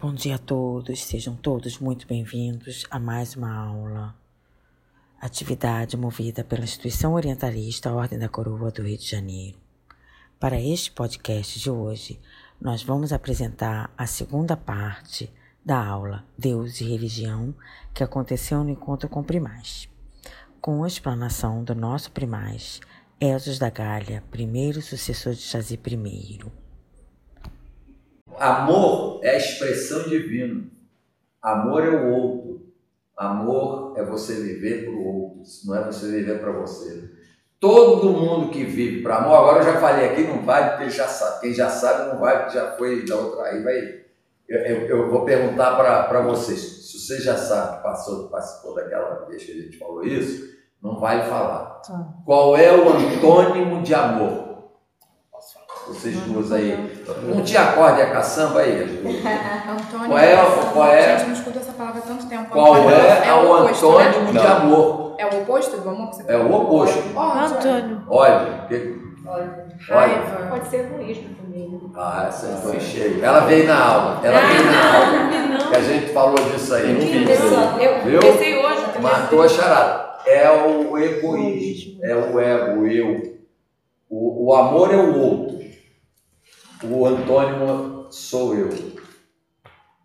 Bom dia a todos, sejam todos muito bem-vindos a mais uma aula. Atividade movida pela Instituição Orientalista Ordem da Coroa do Rio de Janeiro. Para este podcast de hoje, nós vamos apresentar a segunda parte da aula Deus e Religião que aconteceu no encontro com primaz, com a explanação do nosso primaz, Esos da Galha, primeiro sucessor de Chazi I. Amor é a expressão divina. Amor é o outro. Amor é você viver para o outro, não é você viver para você. Todo mundo que vive para amor, agora eu já falei aqui, não vai, porque já sabe. Quem já sabe não vai, porque já foi da outra. Aí vai. Eu, eu, eu vou perguntar para vocês. Se você já sabe que passou, participou daquela vez que a gente falou isso, não vai falar. Tá. Qual é o antônimo de amor? Vocês duas aí. Não te acorde a caçamba aí, Antônio. Qual é, qual é, gente não escuta essa palavra há tanto tempo. Qual é, é o antônimo né? de amor? É o oposto do amor que você É o oposto. Antônio. Olha, que- Raiva. Pode ser egoísmo também. né? Ah, essa foi cheio. Ela veio na aula. Ela veio na aula. Que a gente falou disso aí. Não isso aí. Eu Viu? pensei hoje. Matou a charada. É o egoísmo. É o ego, eu. O, o amor é o outro. O antônimo sou eu.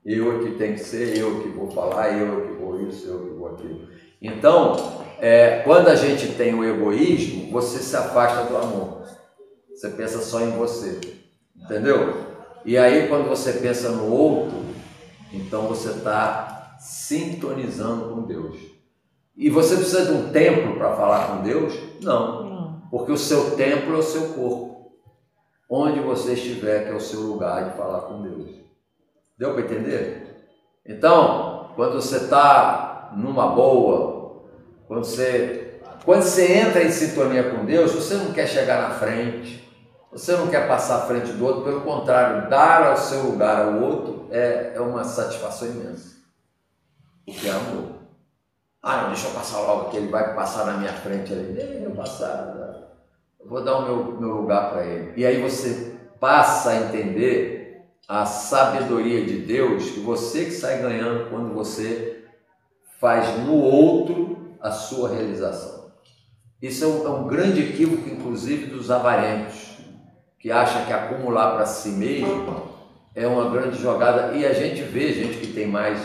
Eu é que tem que ser, eu que vou falar, eu que vou isso, eu que vou aquilo. Então, é, quando a gente tem o egoísmo, você se afasta do amor. Você pensa só em você. Entendeu? E aí, quando você pensa no outro, então você está sintonizando com Deus. E você precisa de um templo para falar com Deus? Não. Porque o seu templo é o seu corpo. Onde você estiver, que é o seu lugar de falar com Deus. Deu para entender? Então, quando você está numa boa, quando você, quando você entra em sintonia com Deus, você não quer chegar na frente, você não quer passar à frente do outro, pelo contrário, dar ao seu lugar ao outro é, é uma satisfação imensa. Porque é amor. Ah, não, deixa eu passar logo, que ele vai passar na minha frente ali. Deixa eu passar. Vou dar o meu, meu lugar para ele. E aí você passa a entender a sabedoria de Deus, que você que sai ganhando quando você faz no outro a sua realização. Isso é um, é um grande equívoco, inclusive, dos avarentos, que acham que acumular para si mesmo é uma grande jogada. E a gente vê, gente que tem mais,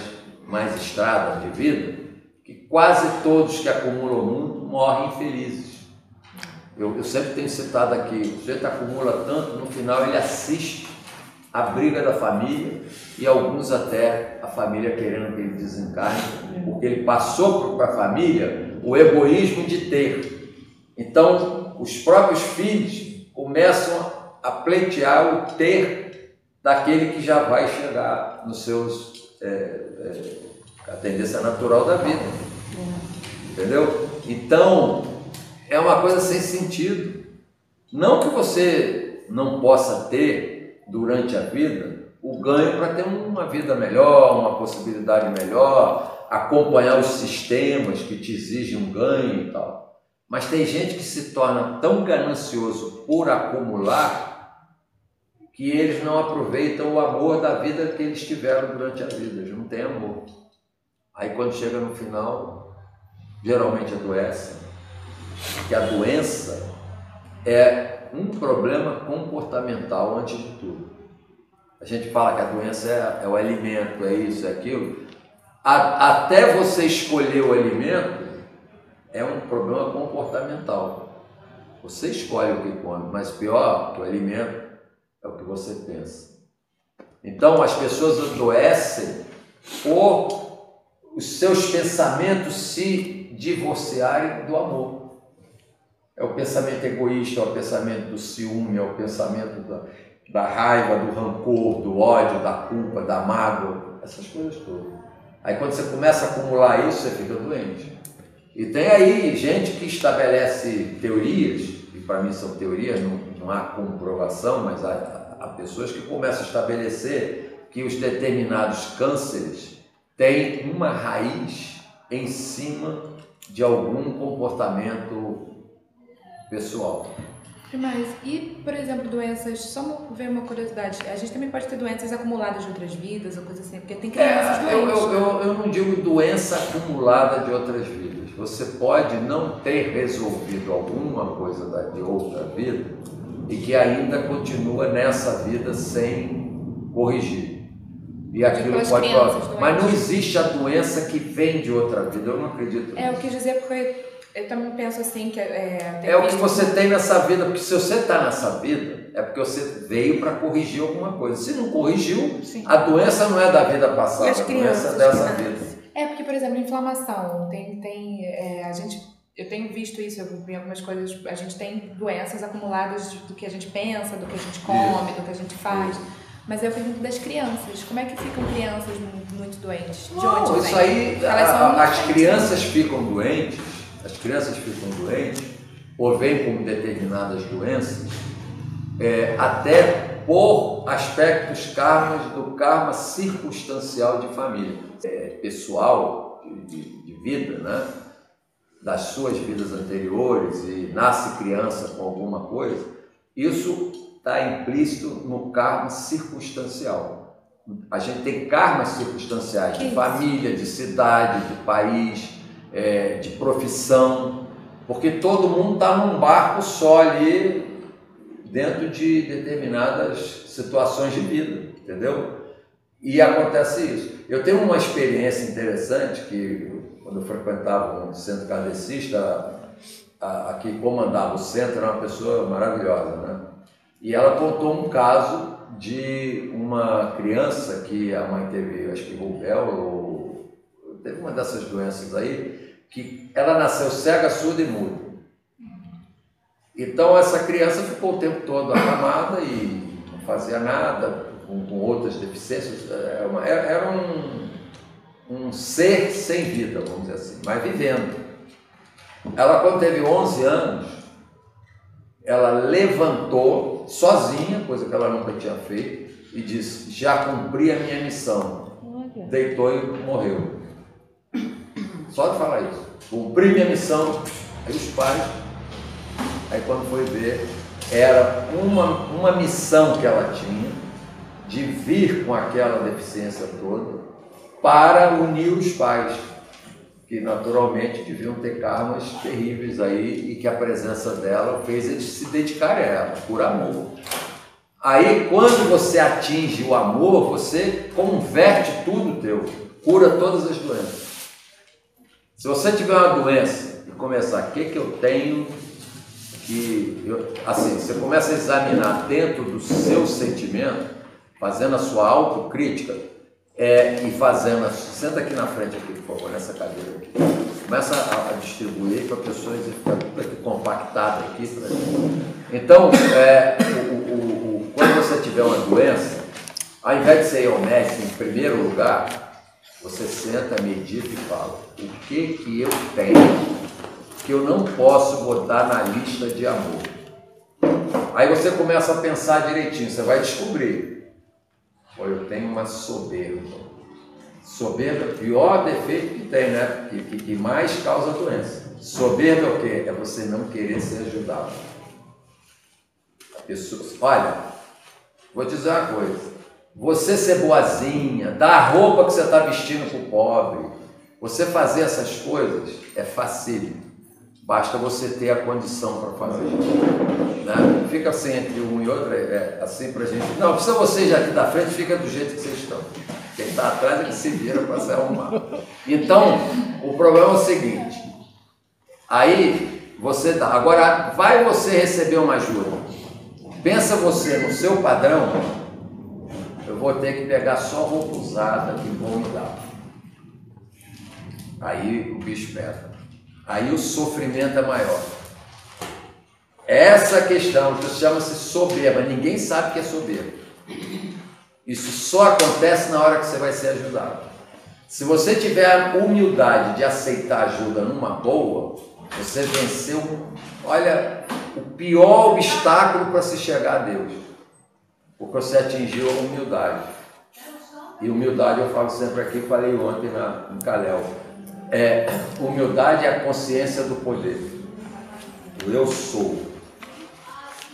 mais estrada de vida, que quase todos que acumulam muito morrem infelizes. Eu, eu sempre tenho citado aqui, o sujeito acumula tanto, no final ele assiste a briga da família e alguns até a família querendo que ele desencarne, porque ele passou para a família o egoísmo de ter. Então, os próprios filhos começam a pleitear o ter daquele que já vai chegar nos seus. É, é, a tendência natural da vida. Entendeu? Então, é uma coisa sem sentido. Não que você não possa ter durante a vida o ganho para ter uma vida melhor, uma possibilidade melhor, acompanhar os sistemas que te exigem um ganho e tal. Mas tem gente que se torna tão ganancioso por acumular que eles não aproveitam o amor da vida que eles tiveram durante a vida, eles não têm amor. Aí quando chega no final, geralmente adoece, porque a doença é um problema comportamental antes de tudo. A gente fala que a doença é, é o alimento, é isso, é aquilo. A- até você escolher o alimento é um problema comportamental. Você escolhe o que come, mas pior que o alimento é o que você pensa. Então as pessoas adoecem por os seus pensamentos se divorciarem do amor. É o pensamento egoísta, é o pensamento do ciúme, é o pensamento da, da raiva, do rancor, do ódio, da culpa, da mágoa, essas coisas todas. Aí quando você começa a acumular isso, você fica doente. E tem aí gente que estabelece teorias, e para mim são teorias, não, não há comprovação, mas há, há pessoas que começam a estabelecer que os determinados cânceres têm uma raiz em cima de algum comportamento pessoal. Mas, e, por exemplo, doenças, só ver uma curiosidade, a gente também pode ter doenças acumuladas de outras vidas, ou coisa assim, porque tem crianças É, eu, doentes. eu, eu, eu não digo doença acumulada de outras vidas. Você pode não ter resolvido alguma coisa da- de outra vida e que ainda continua nessa vida sem corrigir. E aquilo as pode. crianças. Mas não existe a doença que vem de outra vida. Eu não acredito É, nisso. quis dizer porque eu também penso assim, que é... É o que você tem nessa vida, porque se você está nessa vida, é porque você veio para corrigir alguma coisa. Se não corrigiu, Sim. a doença não é da vida passada, as a doença é dessa crianças? vida. É, porque, por exemplo, inflamação, tem, tem é, a gente, eu tenho visto isso, eu vi algumas coisas, a gente tem doenças acumuladas do que a gente pensa, do que a gente come, do que a gente faz. Mas eu pergunto das crianças, como é que ficam crianças mu- muito doentes? De Não, onde isso vem? aí, a- as crianças ficam doentes, as crianças ficam doentes, ou vêm com determinadas doenças, é, até por aspectos karmas do karma circunstancial de família, é, pessoal, de, de- vida, né? das suas vidas anteriores e nasce criança com alguma coisa, isso está implícito no karma circunstancial. A gente tem karmas circunstanciais de família, de cidade, de país, é, de profissão, porque todo mundo está num barco só ali dentro de determinadas situações de vida, entendeu? E acontece isso. Eu tenho uma experiência interessante que quando eu frequentava um centro kardecista, a, a que comandava o centro era uma pessoa maravilhosa, né? E ela contou um caso de uma criança que a mãe teve, acho que rubéola ou teve uma dessas doenças aí, que ela nasceu cega, surda e muda. Então essa criança ficou o tempo todo acamada e não fazia nada, com, com outras deficiências. Era, uma- era- era um, um ser sem vida, vamos dizer assim, mas vivendo. Ela, quando teve 11 anos, ela levantou sozinha, coisa que ela nunca tinha feito, e disse: Já cumpri a minha missão. Deitou e morreu. Só de falar isso. Cumpri minha missão. Aí os pais, aí quando foi ver, era uma, uma missão que ela tinha de vir com aquela deficiência toda para unir os pais, que naturalmente deviam ter karmas terríveis aí e que a presença dela fez eles se dedicarem a ela, por amor. Aí, quando você atinge o amor, você converte tudo teu, cura todas as doenças. Se você tiver uma doença e começar, o que, que eu tenho que. Eu, assim, você começa a examinar dentro do seu sentimento, fazendo a sua autocrítica é, e fazendo. Senta aqui na frente, aqui, por favor, nessa cadeira aqui. Começa a, a distribuir para pessoas e fica aqui compactado aqui. pra. Então, é, o- o- o- quando você tiver uma doença, ao invés de ao médico em primeiro lugar, você senta, medita e fala: o que que eu tenho que eu não posso botar na lista de amor? Aí você começa a pensar direitinho, você vai descobrir. Olha, eu tenho uma soberba. Soberba pior defeito que tem, né? Que, que, que mais causa doença. Soberba é o quê? É você não querer ser ajudado. A pessoa, olha, vou dizer uma coisa. Você ser boazinha, dar a roupa que você está vestindo para o pobre, você fazer essas coisas é facílimo. Basta você ter a condição para fazer. Né? Fica assim entre um e outro, é, é assim para gente. Não, precisa vocês aqui da frente, fica do jeito que vocês estão. Quem está atrás é que se vira para se arrumar. Então, o problema é o seguinte. Aí você dá. Agora, vai você receber uma ajuda. Pensa você no seu padrão, eu vou ter que pegar só roupa usada que vão me dar. Aí o bicho pega. Aí o sofrimento é maior. Essa questão, isso chama-se soberba. Ninguém sabe que é soberba. Isso só acontece na hora que você vai ser ajudado. Se você tiver a humildade de aceitar ajuda numa boa, você venceu, olha, o pior obstáculo para se chegar a Deus. Porque você atingiu a humildade. E humildade eu falo sempre aqui, falei ontem na, em Calel. É, humildade é a consciência do poder. O eu sou.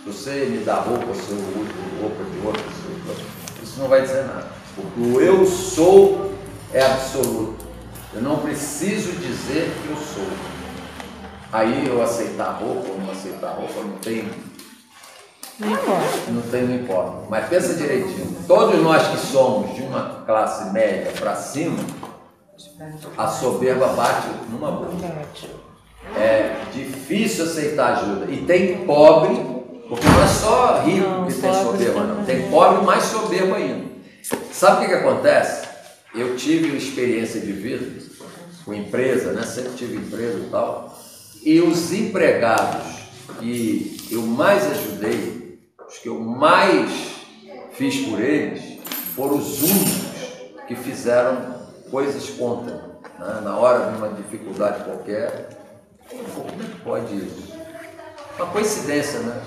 você me dá roupa, se eu uso roupa de outra isso não vai dizer nada. Porque o eu sou é absoluto. Eu não preciso dizer que eu sou. Aí eu aceitar roupa ou não aceitar roupa não tem. Não importa. Não tem, não importa. Mas pensa direitinho. Todos nós que somos de uma classe média para cima, a soberba bate numa boca. É difícil aceitar ajuda. E tem pobre, porque não é só rico não, que tem soberba, não. Tem pobre mais soberbo ainda. Sabe o que, que acontece? Eu tive experiência de vida com empresa, né? Sempre tive empresa e tal. E os empregados que eu mais ajudei, os que eu mais fiz por eles, foram os únicos que fizeram coisas contra. Né? Na hora de uma dificuldade qualquer, como é que pode isso? Uma coincidência, né?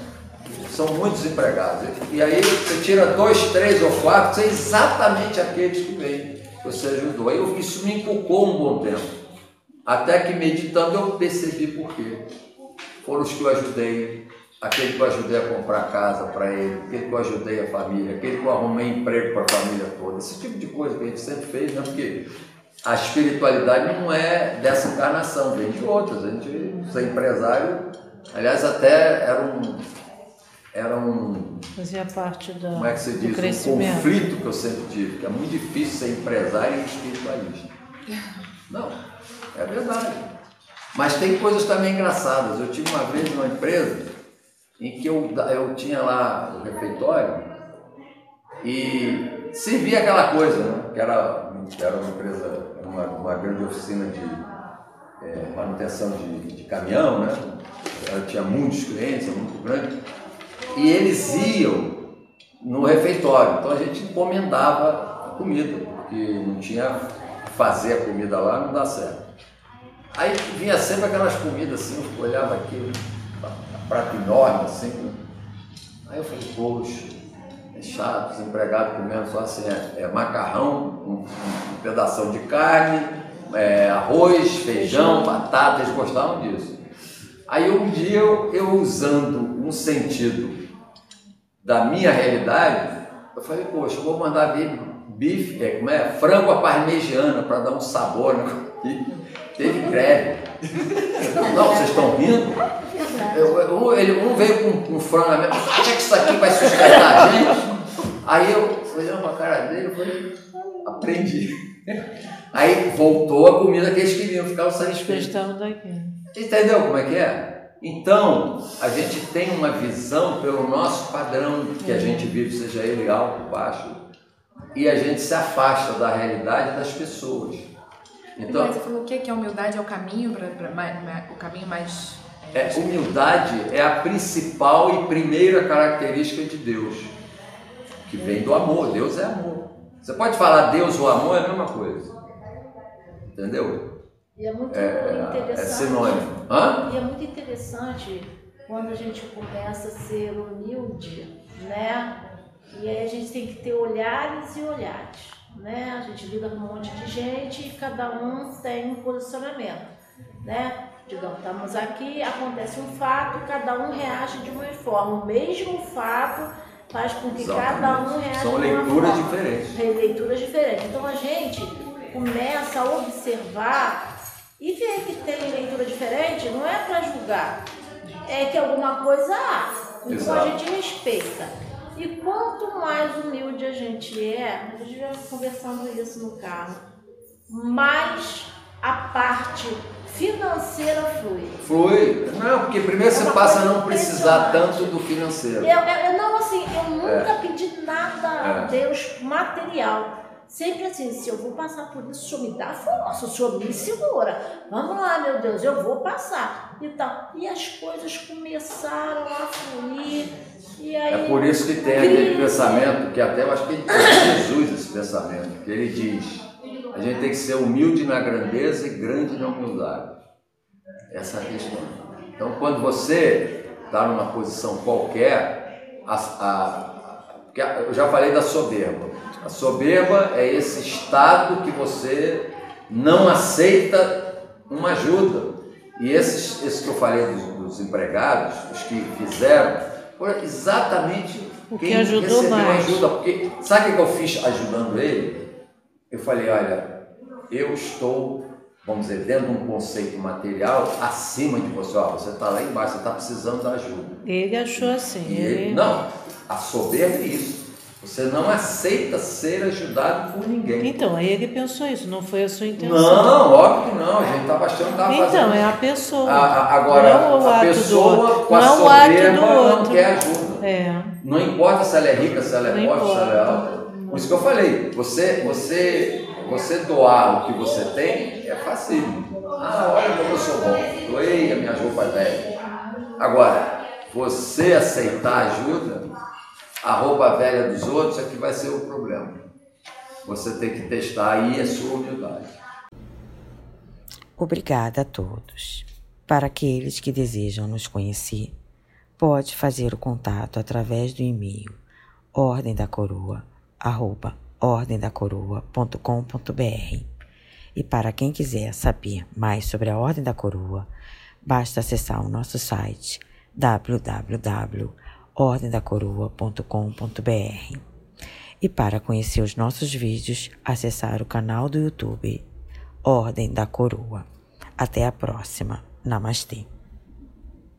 São muitos empregados. E aí você tira dois, três ou quatro, são exatamente aqueles que vêm, você ajudou. Aí isso me inculcou um bom tempo. Até que meditando eu percebi por quê. Foram os que eu ajudei, aquele que eu ajudei a comprar casa para ele, aquele que eu ajudei a família, aquele que eu arrumei emprego para a família toda. Esse tipo de coisa que a gente sempre fez, né? Porque a espiritualidade não é dessa encarnação, vem de outras. A gente ser empresário, aliás, até era um. Era um. Fazia parte da. Como é que se diz? Um conflito que eu sempre tive, que é muito difícil ser empresário e espiritualista. Não, é verdade. Mas tem coisas também engraçadas. Eu tive uma vez numa empresa em que eu, eu tinha lá o refeitório e servia aquela coisa, né? que era, era uma empresa, uma, uma grande oficina de é, manutenção de, de, caminhão, né? Ela tinha muitos clientes, muito grande, e eles iam no refeitório, então a gente encomendava comida, porque não tinha fazer a comida lá, não dá certo. Aí vinha sempre aquelas comidas assim, eu olhava aquilo, prato enorme assim. Né? Aí eu falei, poxa, é chato, os empregados comendo só assim, é, é macarrão, um, um, pedaço de carne, é, arroz, feijão, batata, eles gostavam disso. Aí um dia eu, eu usando um sentido da minha realidade, eu falei, poxa, vou mandar vir bife, é, como é? Frango à parmegiana para dar um sabor. Né? Teve greve. Não, vocês estão rindo? Um, ele, um veio com, com frango na minha Acha que isso aqui vai sustentar a gente? Aí eu olhando para a cara dele, e falei, aprendi. Aí voltou a comida que eles queriam, ficavam satisfeitos. Entendeu como é que é? Então, a gente tem uma visão pelo nosso padrão que a gente vive, seja ele alto, baixo, e a gente se afasta da realidade das pessoas. Então, Mas você falou o que que a humildade é o caminho para o caminho mais é, humildade é a principal e primeira característica de Deus, que vem do amor. Deus é amor. Você pode falar Deus ou amor é a mesma coisa. Entendeu? E é muito é, interessante. É sinônimo. Hã? E é muito interessante quando a gente começa a ser humilde, né? E aí a gente tem que ter olhares e olhares, né? A gente lida com um monte de gente e cada um tem um posicionamento, né? Digamos, estamos aqui, acontece um fato, cada um reage de uma forma. O mesmo fato faz com que Exatamente. cada um reaja São de uma leituras forma. diferentes. Leituras diferentes. Então a gente começa a observar e ver que tem leitura diferente, não é para julgar, é que alguma coisa há. Então Exato. a gente respeita. E quanto mais humilde a gente é, a gente vai conversando isso no carro, mais a parte financeira flui. Flui. Não, porque primeiro é você passa a não precisar tanto do financeiro. Eu, eu, não, assim, eu nunca é. pedi nada a é. Deus material. Sempre assim, se eu vou passar por isso, o Senhor me dá força, o Senhor me segura. Vamos lá, meu Deus, eu vou passar. E, tal. e as coisas começaram a fluir. E aí, é por isso que tem aquele pensamento, que até eu acho que é Jesus esse pensamento, que ele diz a gente tem que ser humilde na grandeza e grande na humildade. Essa é a questão. Então, quando você está numa posição qualquer, a, a, eu já falei da soberba. A soberba é esse estado que você não aceita uma ajuda. E esses, esses que eu falei dos, dos empregados, os que fizeram, Foi exatamente O que quem ajudou recebeu mais. ajuda. Porque sabe o que eu fiz ajudando ele? Eu falei, olha, eu estou, vamos dizer, dentro de um conceito material acima de você. Ó, você está lá embaixo, você está precisando da ajuda. Ele achou assim. Ele, Ele... não, a soberba é isso. Você não aceita ser ajudado por ninguém. Então, aí ele pensou isso, não foi a sua intenção. Não, óbvio que não. A gente estava achando que estava Então, fazendo. é a pessoa. A- a- agora, não o a pessoa com a não o ato soberba não quer ajuda. É. Não importa se ela é rica, se ela é Não pobre, se ela é alta. Por isso que eu falei, você, você, você doar o que você tem é fácil. Ah, olha como eu sou bom. Doei as minhas roupas velhas. Agora, você aceitar ajuda, a roupa velha dos outros é que vai ser o problema. Você tem que testar aí a sua humildade. Obrigada a todos. Para aqueles que desejam nos conhecer, pode fazer o contato através do e-mail ordem da coroa arroba ordemdacoroa.com.br. E para quem quiser saber mais sobre a Ordem da Coroa, basta acessar o nosso site www.ordemdacoroa.com.br. E para conhecer os nossos vídeos, acessar o canal do YouTube Ordem da Coroa. Até a próxima. Namastê.